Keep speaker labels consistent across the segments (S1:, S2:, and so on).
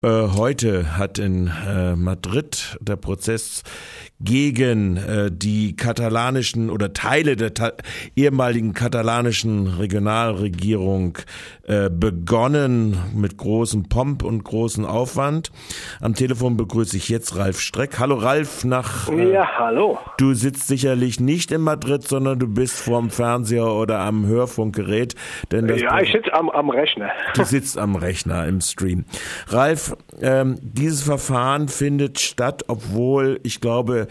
S1: Äh, heute hat in äh, Madrid der Prozess gegen äh, die katalanischen oder Teile der ehemaligen katalanischen Regionalregierung begonnen mit großem Pomp und großem Aufwand. Am Telefon begrüße ich jetzt Ralf Streck. Hallo Ralf, nach
S2: Ja, hallo.
S1: Du sitzt sicherlich nicht in Madrid, sondern du bist vorm Fernseher oder am Hörfunkgerät.
S2: Denn ja, ich sitze am, am Rechner.
S1: Du sitzt am Rechner im Stream. Ralf, ähm, dieses Verfahren findet statt, obwohl ich glaube,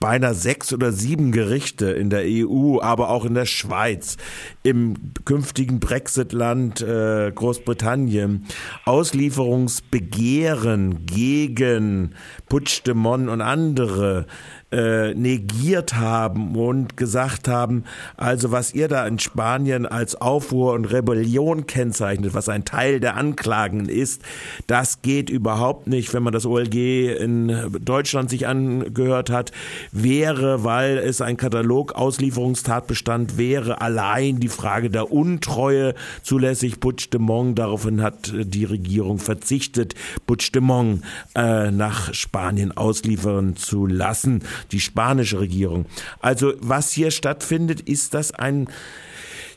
S1: beinahe sechs oder sieben Gerichte in der EU, aber auch in der Schweiz, im künftigen Brexit-Land äh, Großbritannien Auslieferungsbegehren gegen Puigdemont und andere äh, negiert haben und gesagt haben, also was ihr da in Spanien als Aufruhr und Rebellion kennzeichnet, was ein Teil der Anklagen ist, das geht überhaupt nicht, wenn man das OLG in Deutschland sich angehört hat, wäre, weil es ein Katalog Auslieferungstatbestand wäre, allein die Frage der Untreue zulässig. Puigdemont, daraufhin hat die Regierung verzichtet, Puigdemont äh, nach Spanien ausliefern zu lassen die spanische Regierung. Also was hier stattfindet, ist das ein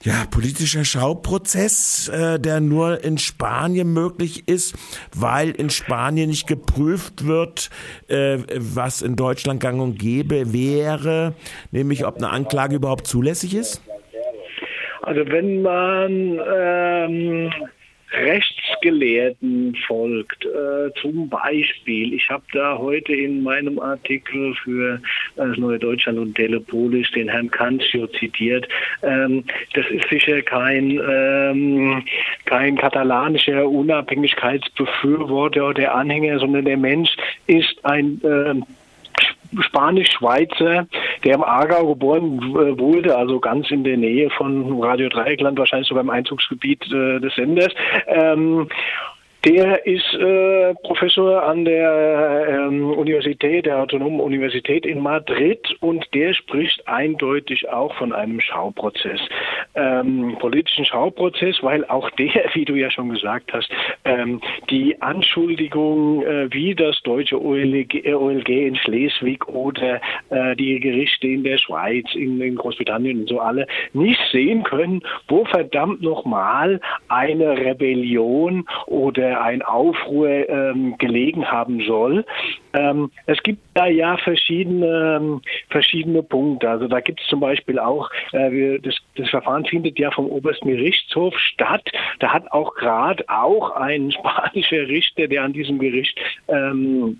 S1: ja, politischer Schauprozess, äh, der nur in Spanien möglich ist, weil in Spanien nicht geprüft wird, äh, was in Deutschland gang und gäbe wäre, nämlich ob eine Anklage überhaupt zulässig ist?
S2: Also wenn man ähm, Rechtsgelehrten folgt. Äh, zum Beispiel, ich habe da heute in meinem Artikel für das Neue Deutschland und Telepolis den Herrn Cancio zitiert. Ähm, das ist sicher kein, ähm, kein katalanischer Unabhängigkeitsbefürworter oder Anhänger, sondern der Mensch ist ein äh, Spanisch-Schweizer, der im Aargau geboren äh, wurde, also ganz in der Nähe von Radio Dreieckland, wahrscheinlich sogar im Einzugsgebiet äh, des Senders. Ähm, der ist äh, Professor an der ähm, Universität, der Autonomen Universität in Madrid und der spricht eindeutig auch von einem Schauprozess, ähm, politischen Schauprozess, weil auch der, wie du ja schon gesagt hast, ähm, die Anschuldigung, äh, wie das deutsche OLG, OLG in Schleswig oder äh, die Gerichte in der Schweiz, in, in Großbritannien und so alle nicht sehen können, wo verdammt nochmal eine Rebellion oder ein Aufruhr ähm, gelegen haben soll. Ähm, es gibt da ja verschiedene, ähm, verschiedene Punkte. Also da gibt es zum Beispiel auch, äh, das, das Verfahren findet ja vom obersten Gerichtshof statt. Da hat auch gerade auch ein spanischer Richter, der an diesem Gericht ähm,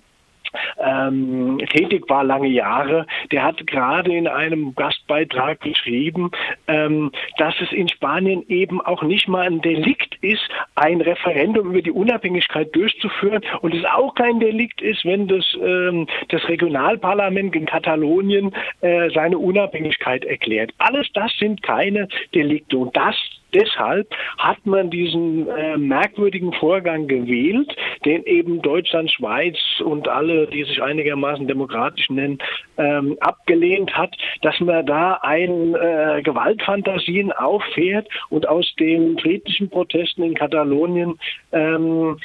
S2: ähm, tätig war lange Jahre, der hat gerade in einem Gastbeitrag geschrieben, ähm, dass es in Spanien eben auch nicht mal ein Delikt ist, ein Referendum über die Unabhängigkeit durchzuführen. Und es auch kein Delikt ist, wenn das, ähm, das Regionalparlament in Katalonien äh, seine Unabhängigkeit erklärt. Alles das sind keine Delikte. Und das deshalb hat man diesen äh, merkwürdigen Vorgang gewählt, den eben Deutschland, Schweiz und alle, die sich einigermaßen demokratisch nennen, ähm, abgelehnt hat, dass man da ein äh, Gewaltfantasien auffährt und aus den friedlichen Protesten in Katalonien ähm,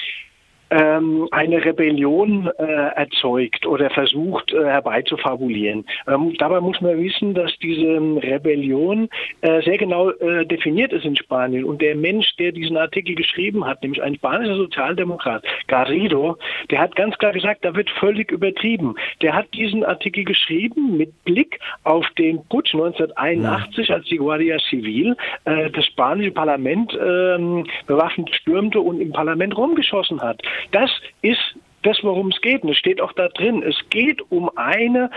S2: ähm, eine Rebellion äh, erzeugt oder versucht äh, herbeizufabulieren. Ähm, dabei muss man wissen, dass diese Rebellion äh, sehr genau äh, definiert ist in Spanien. Und der Mensch, der diesen Artikel geschrieben hat, nämlich ein spanischer Sozialdemokrat, Garrido, der hat ganz klar gesagt, da wird völlig übertrieben. Der hat diesen Artikel geschrieben mit Blick auf den Putsch 1981, ja. als die Guardia Civil äh, das spanische Parlament ähm, bewaffnet stürmte und im Parlament rumgeschossen hat. Das ist das, worum es geht. Und es steht auch da drin. Es geht um eine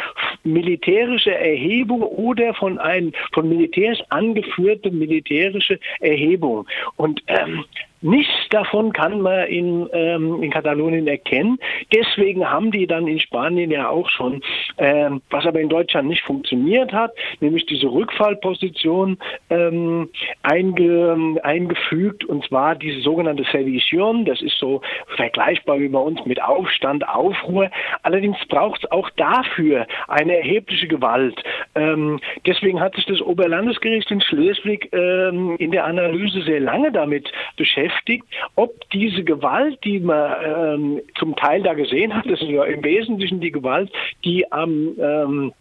S2: militärische Erhebung oder von einem von Militärs angeführte militärische Erhebung. Und ähm, Nichts davon kann man in, ähm, in Katalonien erkennen. Deswegen haben die dann in Spanien ja auch schon, ähm, was aber in Deutschland nicht funktioniert hat, nämlich diese Rückfallposition ähm, einge, eingefügt, und zwar diese sogenannte Sedition. Das ist so vergleichbar wie bei uns mit Aufstand, Aufruhr. Allerdings braucht es auch dafür eine erhebliche Gewalt. Ähm, deswegen hat sich das Oberlandesgericht in Schleswig ähm, in der Analyse sehr lange damit beschäftigt beschäftigt, ob diese Gewalt, die man ähm, zum Teil da gesehen hat, das ist ja im Wesentlichen die Gewalt, die am ähm,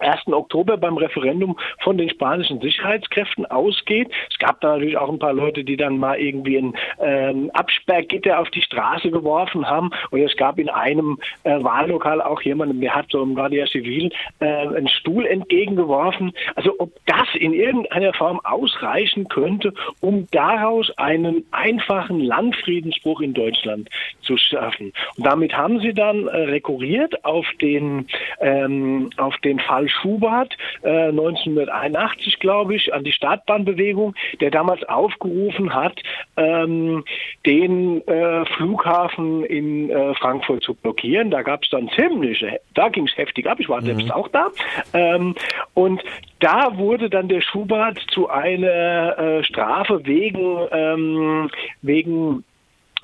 S2: 1. Oktober beim Referendum von den spanischen Sicherheitskräften ausgeht. Es gab da natürlich auch ein paar Leute, die dann mal irgendwie ein ähm, Absperrgitter auf die Straße geworfen haben. Und es gab in einem äh, Wahllokal auch jemanden, der hat so im Guardia Civil äh, einen Stuhl entgegengeworfen. Also ob das in irgendeiner Form ausreichen könnte, um daraus einen einfachen Landfriedensbruch in Deutschland zu schaffen. Und damit haben sie dann äh, rekurriert auf den, ähm, auf den Fall Schubert äh, 1981, glaube ich, an die Startbahnbewegung, der damals aufgerufen hat, ähm, den äh, Flughafen in äh, Frankfurt zu blockieren. Da gab es dann ziemliche, da ging es heftig ab, ich war mhm. selbst auch da. Ähm, und da wurde dann der Schubert zu einer äh, Strafe wegen, ähm, wegen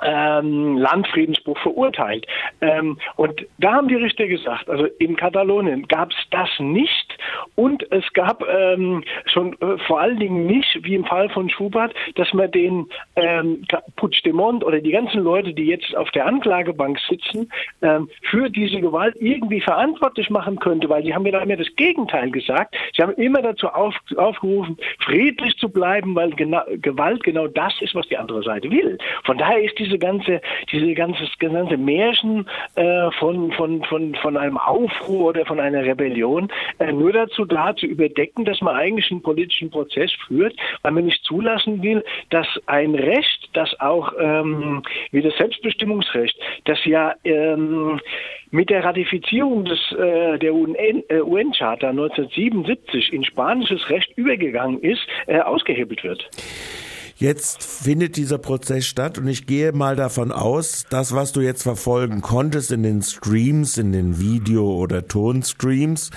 S2: ähm, Landfriedensbruch verurteilt. Ähm, und da haben die Richter gesagt, also in Katalonien gab es das nicht und es gab ähm, schon äh, vor allen Dingen nicht, wie im Fall von Schubert, dass man den ähm, Puigdemont oder die ganzen Leute, die jetzt auf der Anklagebank sitzen, ähm, für diese Gewalt irgendwie verantwortlich machen könnte, weil sie haben ja immer das Gegenteil gesagt. Sie haben immer dazu auf, aufgerufen, friedlich zu bleiben, weil genau, Gewalt genau das ist, was die andere Seite will. Von daher ist diese ganze, diese ganze, ganze Märchen äh, von, von, von, von einem Aufruhr oder von einer Rebellion äh, nur dazu da, zu überdecken, dass man eigentlich einen politischen Prozess führt, weil man nicht zulassen will, dass ein Recht, das auch ähm, wie das Selbstbestimmungsrecht, das ja ähm, mit der Ratifizierung des, äh, der UN-Charta UN 1977 in spanisches Recht übergegangen ist, äh, ausgehebelt wird.
S1: Jetzt findet dieser Prozess statt und ich gehe mal davon aus, das, was du jetzt verfolgen konntest in den Streams, in den Video- oder Tonstreams,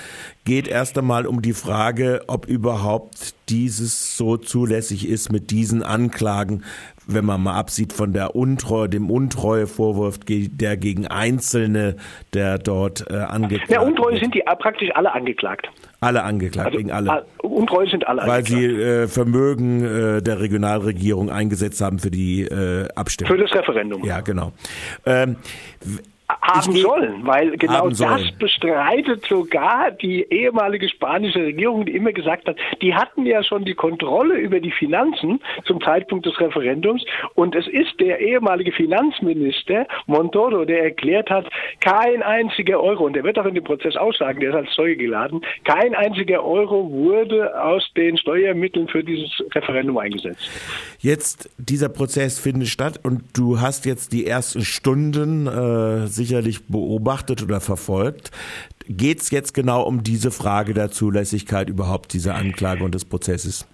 S1: geht erst einmal um die Frage, ob überhaupt dieses so zulässig ist mit diesen Anklagen, wenn man mal absieht von der Untreue, dem Untreuevorwurf, der gegen Einzelne, der dort äh, angeklagt
S2: Ja, Untreue sind die praktisch alle angeklagt.
S1: Alle angeklagt, also, gegen alle.
S2: Untreue sind alle
S1: Weil sie äh, Vermögen äh, der Regionalregierung eingesetzt haben für die äh, Abstimmung.
S2: Für das Referendum.
S1: Ja, genau. Ähm,
S2: haben sollen, weil genau das bestreitet sogar die ehemalige spanische Regierung, die immer gesagt hat, die hatten ja schon die Kontrolle über die Finanzen zum Zeitpunkt des Referendums und es ist der ehemalige Finanzminister Montoro, der erklärt hat, kein einziger Euro, und der wird auch in dem Prozess aussagen, der ist als Zeuge geladen, kein einziger Euro wurde aus den Steuermitteln für dieses Referendum eingesetzt.
S1: Jetzt, dieser Prozess findet statt und du hast jetzt die ersten Stunden äh, sicherlich beobachtet oder verfolgt. Geht es jetzt genau um diese Frage der Zulässigkeit überhaupt dieser Anklage und des Prozesses?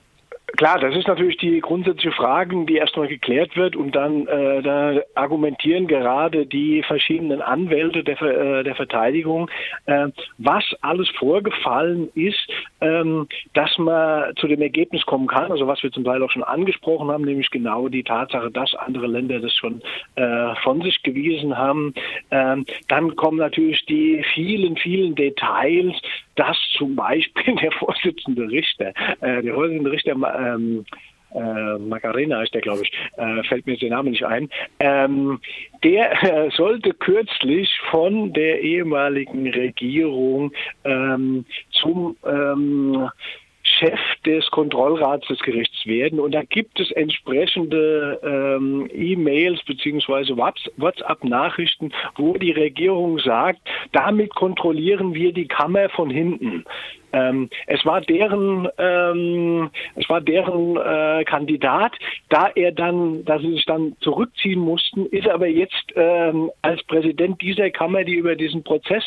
S2: Klar, das ist natürlich die grundsätzliche Frage, die erstmal geklärt wird und dann äh, da argumentieren gerade die verschiedenen Anwälte der, äh, der Verteidigung, äh, was alles vorgefallen ist, ähm, dass man zu dem Ergebnis kommen kann, also was wir zum Teil auch schon angesprochen haben, nämlich genau die Tatsache, dass andere Länder das schon äh, von sich gewiesen haben. Ähm, dann kommen natürlich die vielen, vielen Details, dass zum Beispiel der Vorsitzende Richter, äh, der Vorsitzende Richter ähm, äh, Macarena ist der, glaube ich, äh, fällt mir der Name nicht ein. Ähm, der äh, sollte kürzlich von der ehemaligen Regierung ähm, zum ähm, Chef des Kontrollrats des Gerichts werden. Und da gibt es entsprechende ähm, E-Mails beziehungsweise WhatsApp-Nachrichten, wo die Regierung sagt, damit kontrollieren wir die Kammer von hinten. Ähm, es war deren, ähm, es war deren äh, Kandidat. Da er dann, da sie sich dann zurückziehen mussten, ist aber jetzt ähm, als Präsident dieser Kammer, die über diesen Prozess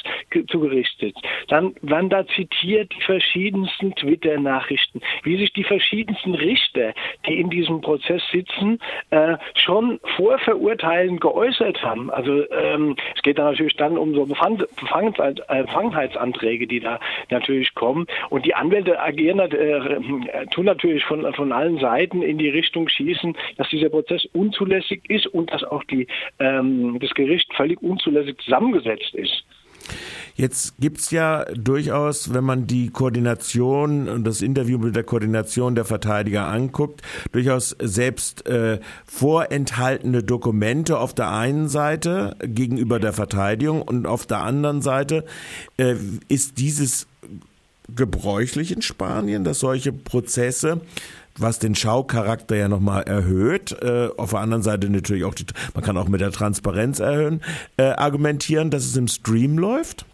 S2: zu Gericht sitzt. Dann werden da zitiert die verschiedensten Twitter-Nachrichten, wie sich die verschiedensten Richter, die in diesem Prozess sitzen, äh, schon vor Verurteilen geäußert haben. Also ähm, es geht da natürlich dann um so Befangenheitsanträge, die da natürlich kommen kommen. Und die Anwälte agieren, äh, tun natürlich von, von allen Seiten in die Richtung schießen, dass dieser Prozess unzulässig ist und dass auch die, ähm, das Gericht völlig unzulässig zusammengesetzt ist.
S1: Jetzt gibt's ja durchaus, wenn man die Koordination und das Interview mit der Koordination der Verteidiger anguckt, durchaus selbst äh, vorenthaltene Dokumente auf der einen Seite gegenüber der Verteidigung und auf der anderen Seite äh, ist dieses gebräuchlich in Spanien, dass solche Prozesse was den Schaucharakter ja nochmal erhöht. Äh, auf der anderen Seite natürlich auch, die, man kann auch mit der Transparenz erhöhen, äh, argumentieren, dass es im Stream läuft?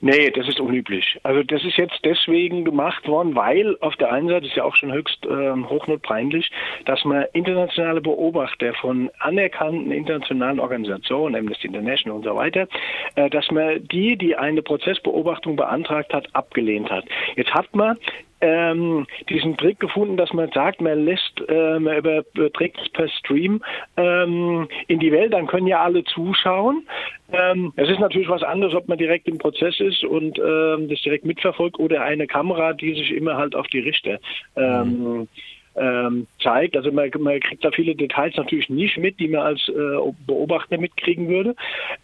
S2: Nee, das ist unüblich. Also das ist jetzt deswegen gemacht worden, weil auf der einen Seite ist ja auch schon höchst äh, hochnotpeinlich, dass man internationale Beobachter von anerkannten internationalen Organisationen, Amnesty International und so weiter, äh, dass man die, die eine Prozessbeobachtung beantragt hat, abgelehnt hat. Jetzt hat man ähm, diesen Trick gefunden, dass man sagt, man lässt, äh, man überträgt per Stream ähm, in die Welt, dann können ja alle zuschauen. Ähm, es ist natürlich was anderes, ob man direkt im Prozess ist und ähm, das direkt mitverfolgt oder eine Kamera, die sich immer halt auf die Richter ähm, mhm ähm, zeigt. Also man, man, kriegt da viele Details natürlich nicht mit, die man als äh, Beobachter mitkriegen würde.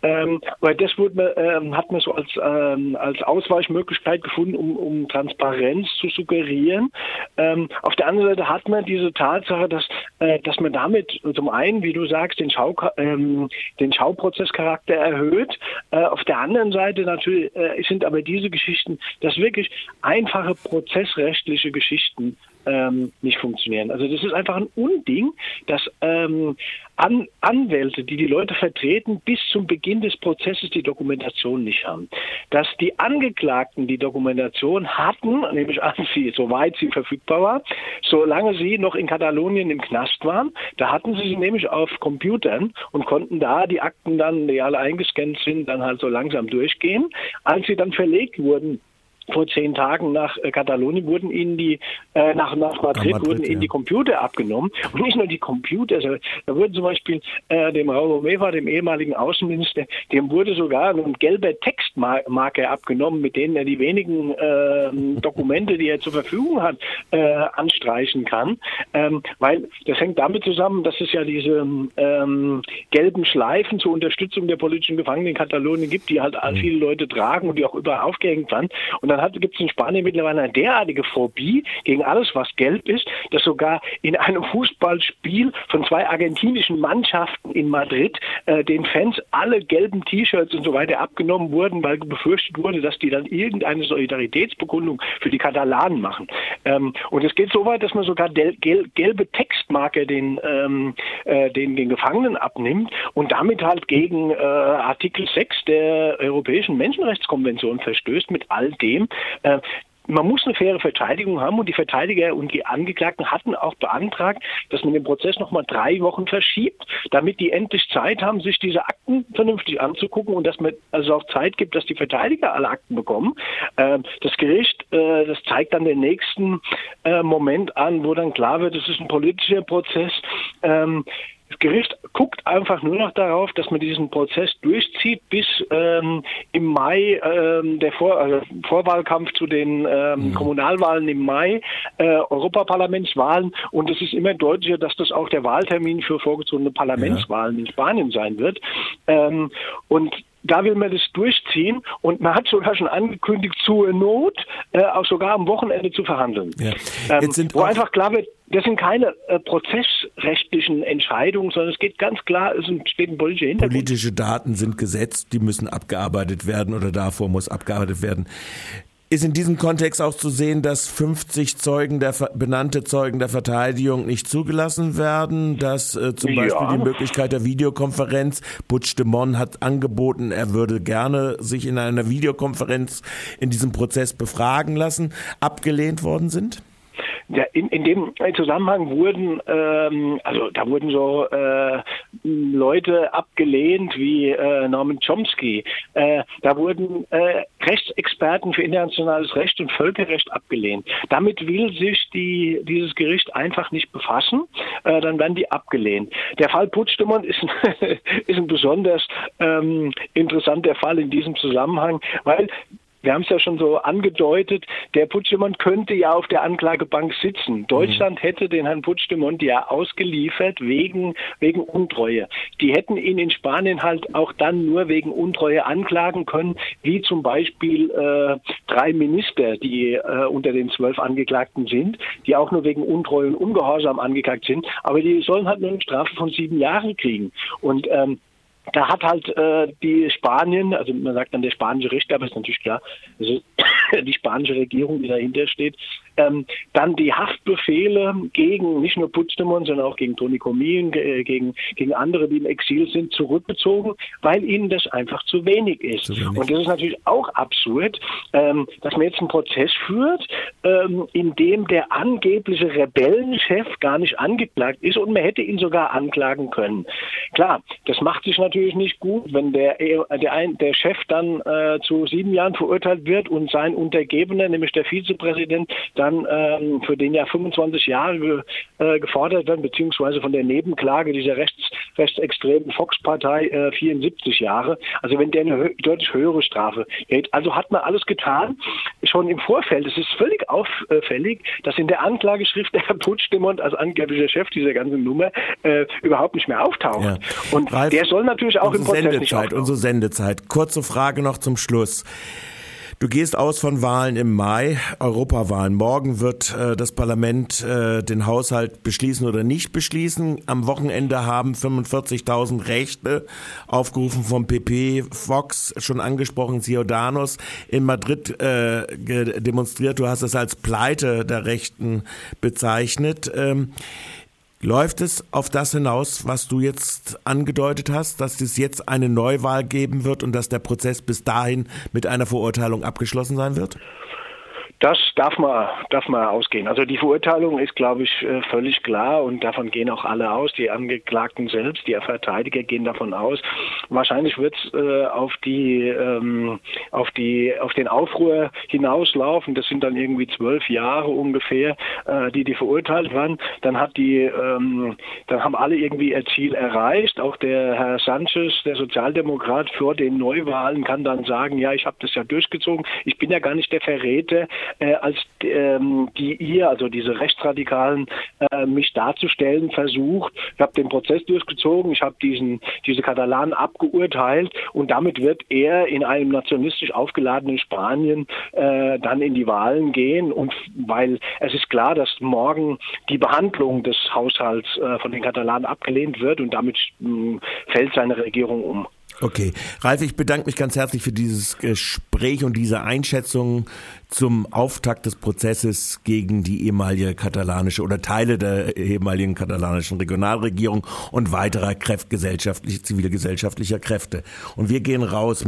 S2: Ähm, weil das wurde man, ähm, hat man so als, ähm, als Ausweichmöglichkeit gefunden, um, um Transparenz zu suggerieren. Ähm, auf der anderen Seite hat man diese Tatsache, dass, äh, dass man damit zum einen, wie du sagst, den, Schau, ähm, den Schauprozesscharakter erhöht. Äh, auf der anderen Seite natürlich äh, sind aber diese Geschichten, das wirklich einfache prozessrechtliche Geschichten ähm, nicht funktionieren. Also das ist einfach ein Unding, dass ähm, An Anwälte, die die Leute vertreten, bis zum Beginn des Prozesses die Dokumentation nicht haben. Dass die Angeklagten die Dokumentation hatten, nämlich an sie, soweit sie verfügbar war, solange sie noch in Katalonien im Knast waren, da hatten sie sie nämlich auf Computern und konnten da die Akten dann, die alle eingescannt sind, dann halt so langsam durchgehen. Als sie dann verlegt wurden vor zehn Tagen nach äh, Katalonien wurden ihnen die, äh, nach, nach Madrid, Madrid wurden ihnen die Computer abgenommen. Und nicht nur die Computer, also, da wurden zum Beispiel äh, dem Raul Romeva, dem ehemaligen Außenminister, dem wurde sogar ein gelber Textmarker abgenommen, mit denen er die wenigen äh, Dokumente, die er zur Verfügung hat, äh, anstreichen kann. Ähm, weil das hängt damit zusammen, dass es ja diese ähm, gelben Schleifen zur Unterstützung der politischen Gefangenen in Katalonien gibt, die halt mhm. viele Leute tragen und die auch überall aufgehängt waren. Und dann gibt es in Spanien mittlerweile eine derartige Phobie gegen alles, was gelb ist, dass sogar in einem Fußballspiel von zwei argentinischen Mannschaften in Madrid äh, den Fans alle gelben T-Shirts und so weiter abgenommen wurden, weil befürchtet wurde, dass die dann irgendeine Solidaritätsbekundung für die Katalanen machen. Ähm, und es geht so weit, dass man sogar gel gelbe Textmarke den, ähm, äh, den, den Gefangenen abnimmt und damit halt gegen äh, Artikel 6 der Europäischen Menschenrechtskonvention verstößt mit all dem, äh, man muss eine faire Verteidigung haben und die Verteidiger und die Angeklagten hatten auch beantragt, dass man den Prozess nochmal drei Wochen verschiebt, damit die endlich Zeit haben, sich diese Akten vernünftig anzugucken und dass man also auch Zeit gibt, dass die Verteidiger alle Akten bekommen. Ähm, das Gericht, äh, das zeigt dann den nächsten äh, Moment an, wo dann klar wird, es ist ein politischer Prozess. Das Gericht guckt einfach nur noch darauf, dass man diesen Prozess durchzieht bis ähm, im Mai ähm, der Vor also Vorwahlkampf zu den ähm, mhm. Kommunalwahlen im Mai, äh, Europaparlamentswahlen und es ist immer deutlicher, dass das auch der Wahltermin für vorgezogene Parlamentswahlen ja. in Spanien sein wird. Ähm, und da will man das durchziehen und man hat sogar schon angekündigt, zur Not äh, auch sogar am Wochenende zu verhandeln. Ja. Ähm, wo einfach klar wird, das sind keine äh, prozessrechtlichen Entscheidungen, sondern es geht ganz klar, es steht ein politischer Hintergrund.
S1: Politische Daten sind gesetzt, die müssen abgearbeitet werden oder davor muss abgearbeitet werden. Ist in diesem Kontext auch zu sehen, dass 50 Zeugen der benannte Zeugen der Verteidigung nicht zugelassen werden, dass äh, zum ja. Beispiel die Möglichkeit der Videokonferenz, Butch de Mon hat angeboten, er würde gerne sich in einer Videokonferenz in diesem Prozess befragen lassen, abgelehnt worden sind?
S2: Ja, in, in dem Zusammenhang wurden, ähm, also da wurden so äh, Leute abgelehnt wie äh, Norman Chomsky. Äh, da wurden äh, Rechtsexperten für internationales Recht und Völkerrecht abgelehnt. Damit will sich die, dieses Gericht einfach nicht befassen. Äh, dann werden die abgelehnt. Der Fall Puigdemont ist, ist ein besonders ähm, interessanter Fall in diesem Zusammenhang, weil wir haben es ja schon so angedeutet, der Puigdemont könnte ja auf der Anklagebank sitzen. Deutschland mhm. hätte den Herrn Puigdemont ja ausgeliefert wegen, wegen Untreue. Die hätten ihn in Spanien halt auch dann nur wegen Untreue anklagen können, wie zum Beispiel äh, drei Minister, die äh, unter den zwölf Angeklagten sind, die auch nur wegen Untreue und Ungehorsam angeklagt sind, aber die sollen halt nur eine Strafe von sieben Jahren kriegen. Und ähm, da hat halt äh, die Spanien, also man sagt dann der spanische Richter, aber ist natürlich klar, also die spanische Regierung, die dahinter steht, ähm, dann die Haftbefehle gegen nicht nur Puigdemont, sondern auch gegen Toni Comín, gegen, gegen andere, die im Exil sind, zurückgezogen, weil ihnen das einfach zu wenig ist. Zu wenig. Und das ist natürlich auch absurd, ähm, dass man jetzt einen Prozess führt, ähm, in dem der angebliche Rebellenchef gar nicht angeklagt ist und man hätte ihn sogar anklagen können. Klar, das macht sich natürlich nicht gut, wenn der, der, ein, der Chef dann äh, zu sieben Jahren verurteilt wird und sein Untergebener, nämlich der Vizepräsident, dann ähm, für den ja 25 Jahre ge, äh, gefordert werden, beziehungsweise von der Nebenklage dieser rechts, rechtsextremen Fox-Partei äh, 74 Jahre. Also wenn der eine deutlich höhere Strafe hält. Also hat man alles getan, schon im Vorfeld. Es ist völlig auffällig, dass in der Anklageschrift der Herr Putschdemont als angeblicher Chef dieser ganzen Nummer äh, überhaupt nicht mehr auftaucht. Ja. Und Ralf, der soll natürlich auch im Prozess
S1: Sendezeit,
S2: nicht auftauchen.
S1: Unsere Sendezeit. Kurze Frage noch zum Schluss. Du gehst aus von Wahlen im Mai, Europawahlen. Morgen wird äh, das Parlament äh, den Haushalt beschließen oder nicht beschließen. Am Wochenende haben 45.000 Rechte, aufgerufen vom PP, Fox, schon angesprochen, Ciudadanos, in Madrid äh, demonstriert. Du hast es als Pleite der Rechten bezeichnet. Ähm, Läuft es auf das hinaus, was du jetzt angedeutet hast, dass es jetzt eine Neuwahl geben wird und dass der Prozess bis dahin mit einer Verurteilung abgeschlossen sein wird?
S2: Das darf man, darf man ausgehen. Also die Verurteilung ist, glaube ich, äh, völlig klar und davon gehen auch alle aus. Die Angeklagten selbst, die Verteidiger gehen davon aus. Wahrscheinlich wird es äh, auf die, ähm, auf die, auf den Aufruhr hinauslaufen. Das sind dann irgendwie zwölf Jahre ungefähr, äh, die die verurteilt waren. Dann hat die, ähm, dann haben alle irgendwie ihr Ziel erreicht. Auch der Herr Sanchez, der Sozialdemokrat, vor den Neuwahlen kann dann sagen, ja, ich habe das ja durchgezogen. Ich bin ja gar nicht der Verräter äh, als ähm, die ihr, also diese Rechtsradikalen, äh, mich darzustellen versucht. Ich habe den Prozess durchgezogen, ich habe diesen diese Katalanen abgeurteilt und damit wird er in einem nationalistisch aufgeladenen Spanien äh, dann in die Wahlen gehen und weil es ist klar, dass morgen die Behandlung des Haushalts äh, von den Katalanen abgelehnt wird und damit mh, fällt seine Regierung um.
S1: Okay. Ralf, ich bedanke mich ganz herzlich für dieses Gespräch und diese Einschätzung zum Auftakt des Prozesses gegen die ehemalige katalanische oder Teile der ehemaligen katalanischen Regionalregierung und weiterer Kräft zivilgesellschaftlicher Kräfte. Und wir gehen raus mit